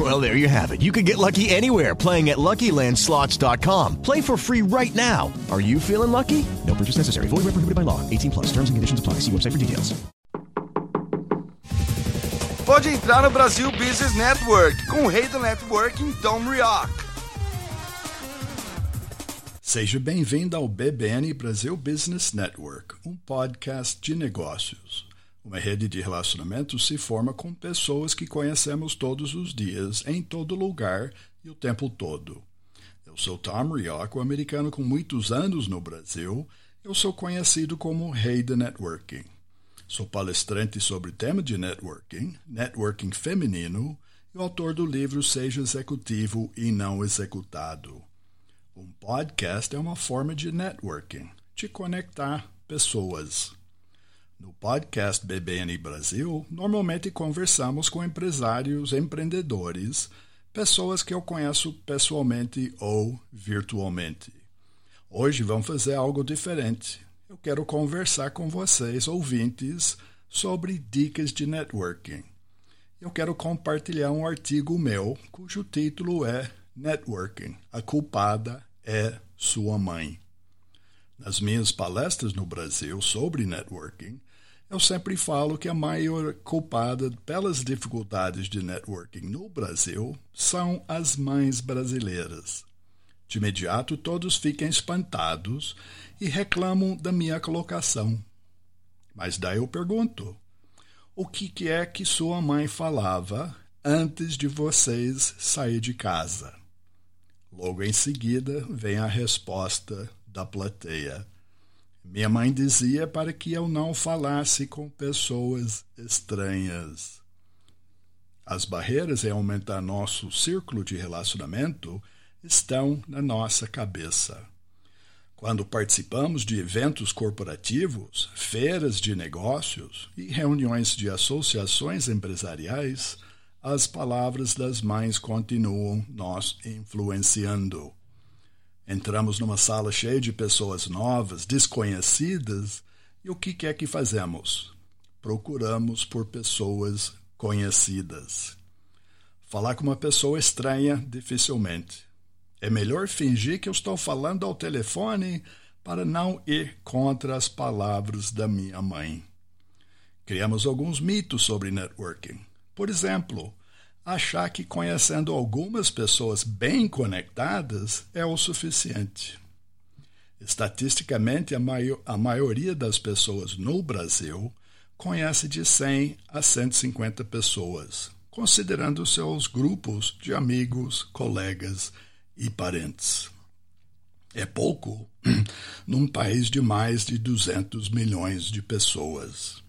Well, there you have it. You can get lucky anywhere playing at LuckyLandSlots.com. Play for free right now. Are you feeling lucky? No purchase necessary. Void where prohibited by law. 18 plus. Terms and conditions apply. See website for details. Pode entrar no Brasil Business Network com o rei do networking, Dom Rioch. Seja bem-vindo ao BBN Brasil Business Network, um podcast de negócios. Uma rede de relacionamentos se forma com pessoas que conhecemos todos os dias, em todo lugar e o tempo todo. Eu sou Tom Rioch, um americano com muitos anos no Brasil. Eu sou conhecido como o Rei do Networking. Sou palestrante sobre tema de networking, networking feminino e o autor do livro Seja Executivo e Não Executado. Um podcast é uma forma de networking, de conectar pessoas. No podcast BBN Brasil, normalmente conversamos com empresários, empreendedores, pessoas que eu conheço pessoalmente ou virtualmente. Hoje vamos fazer algo diferente. Eu quero conversar com vocês, ouvintes, sobre dicas de networking. Eu quero compartilhar um artigo meu cujo título é Networking, a culpada é sua mãe. Nas minhas palestras no Brasil sobre networking, eu sempre falo que a maior culpada pelas dificuldades de networking no Brasil são as mães brasileiras. De imediato, todos ficam espantados e reclamam da minha colocação. Mas daí eu pergunto: o que é que sua mãe falava antes de vocês sair de casa? Logo em seguida vem a resposta da plateia. Minha mãe dizia para que eu não falasse com pessoas estranhas. As barreiras em aumentar nosso círculo de relacionamento estão na nossa cabeça. Quando participamos de eventos corporativos, feiras de negócios e reuniões de associações empresariais, as palavras das mães continuam nos influenciando. Entramos numa sala cheia de pessoas novas, desconhecidas, e o que é que fazemos? Procuramos por pessoas conhecidas. Falar com uma pessoa estranha, dificilmente. É melhor fingir que eu estou falando ao telefone para não ir contra as palavras da minha mãe. Criamos alguns mitos sobre networking. Por exemplo, achar que conhecendo algumas pessoas bem conectadas é o suficiente. Estatisticamente, a, a maioria das pessoas no Brasil conhece de 100 a 150 pessoas, considerando seus grupos de amigos, colegas e parentes. É pouco num país de mais de 200 milhões de pessoas.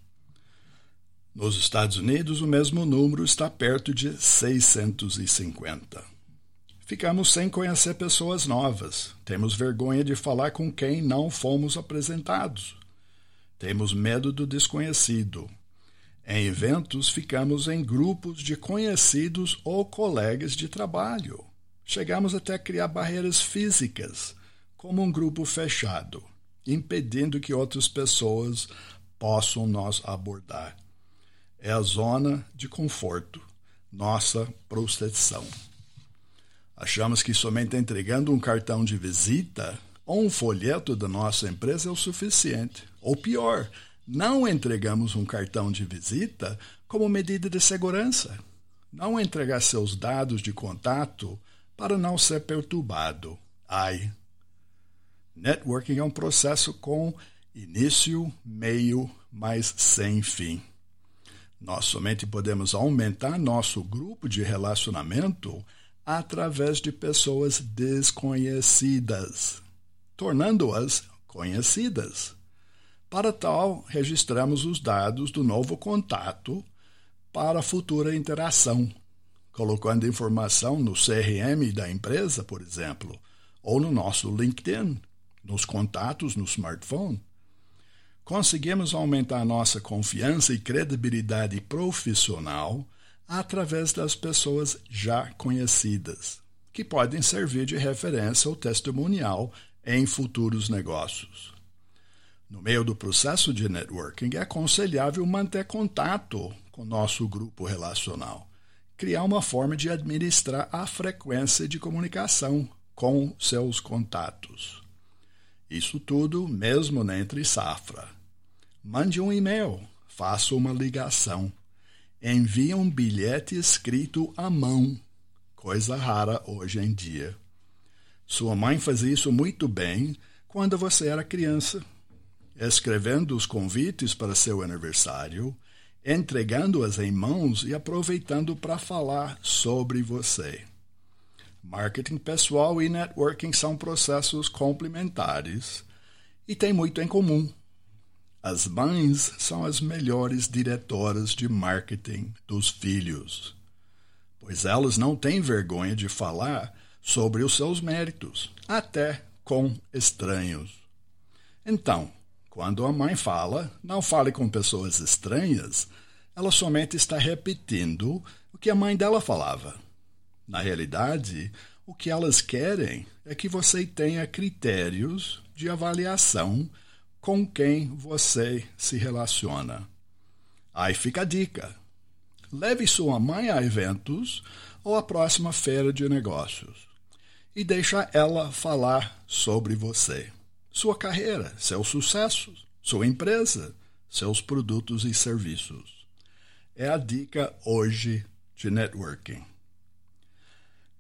Nos Estados Unidos, o mesmo número está perto de 650. Ficamos sem conhecer pessoas novas. Temos vergonha de falar com quem não fomos apresentados. Temos medo do desconhecido. Em eventos, ficamos em grupos de conhecidos ou colegas de trabalho. Chegamos até a criar barreiras físicas, como um grupo fechado, impedindo que outras pessoas possam nos abordar é a zona de conforto, nossa proteção. Achamos que somente entregando um cartão de visita ou um folheto da nossa empresa é o suficiente. Ou pior, não entregamos um cartão de visita como medida de segurança. Não entregar seus dados de contato para não ser perturbado. Ai. Networking é um processo com início, meio, mas sem fim. Nós somente podemos aumentar nosso grupo de relacionamento através de pessoas desconhecidas, tornando-as conhecidas. Para tal, registramos os dados do novo contato para futura interação, colocando informação no CRM da empresa, por exemplo, ou no nosso LinkedIn, nos contatos no smartphone. Conseguimos aumentar nossa confiança e credibilidade profissional através das pessoas já conhecidas, que podem servir de referência ou testemunial em futuros negócios. No meio do processo de networking, é aconselhável manter contato com nosso grupo relacional, criar uma forma de administrar a frequência de comunicação com seus contatos. Isso tudo mesmo entre safra. Mande um e-mail, faça uma ligação, envie um bilhete escrito à mão, coisa rara hoje em dia. Sua mãe fazia isso muito bem quando você era criança escrevendo os convites para seu aniversário, entregando-as em mãos e aproveitando para falar sobre você. Marketing pessoal e networking são processos complementares e têm muito em comum. As mães são as melhores diretoras de marketing dos filhos, pois elas não têm vergonha de falar sobre os seus méritos, até com estranhos. Então, quando a mãe fala, não fale com pessoas estranhas, ela somente está repetindo o que a mãe dela falava. Na realidade, o que elas querem é que você tenha critérios de avaliação com quem você se relaciona. Aí fica a dica. Leve sua mãe a eventos ou à próxima feira de negócios e deixa ela falar sobre você sua carreira, seus sucessos, sua empresa, seus produtos e serviços. É a dica hoje de networking.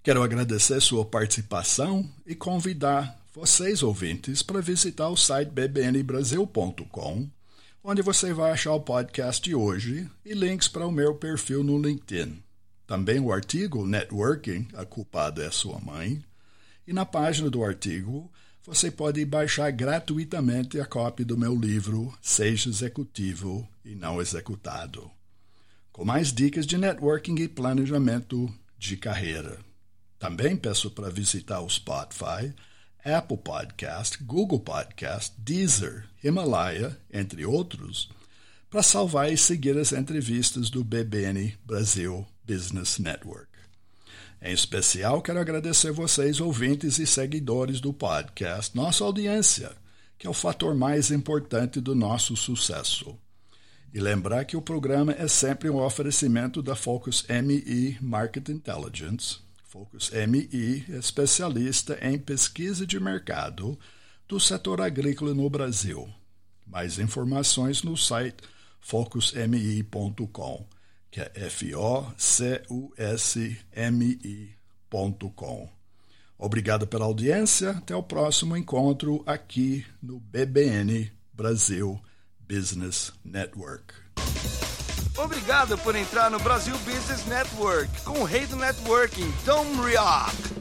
Quero agradecer sua participação e convidar vocês ouvintes para visitar o site bbnbrasil.com, onde você vai achar o podcast de hoje e links para o meu perfil no LinkedIn. Também o artigo Networking, a culpada é sua mãe, e na página do artigo você pode baixar gratuitamente a cópia do meu livro Seja Executivo e Não Executado, com mais dicas de networking e planejamento de carreira. Também peço para visitar o Spotify, Apple Podcast, Google Podcast, Deezer, Himalaya, entre outros, para salvar e seguir as entrevistas do BBN Brasil Business Network. Em especial, quero agradecer vocês, ouvintes e seguidores do podcast, nossa audiência, que é o fator mais importante do nosso sucesso. E lembrar que o programa é sempre um oferecimento da Focus ME Market Intelligence. Focus é especialista em pesquisa de mercado do setor agrícola no Brasil. Mais informações no site focusmi.com que é F-O-C-U-S-M-I.com. Obrigado pela audiência. Até o próximo encontro aqui no BBN Brasil Business Network. Obrigado por entrar no Brasil Business Network com o rei do networking, Tom Rioch.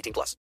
18 plus.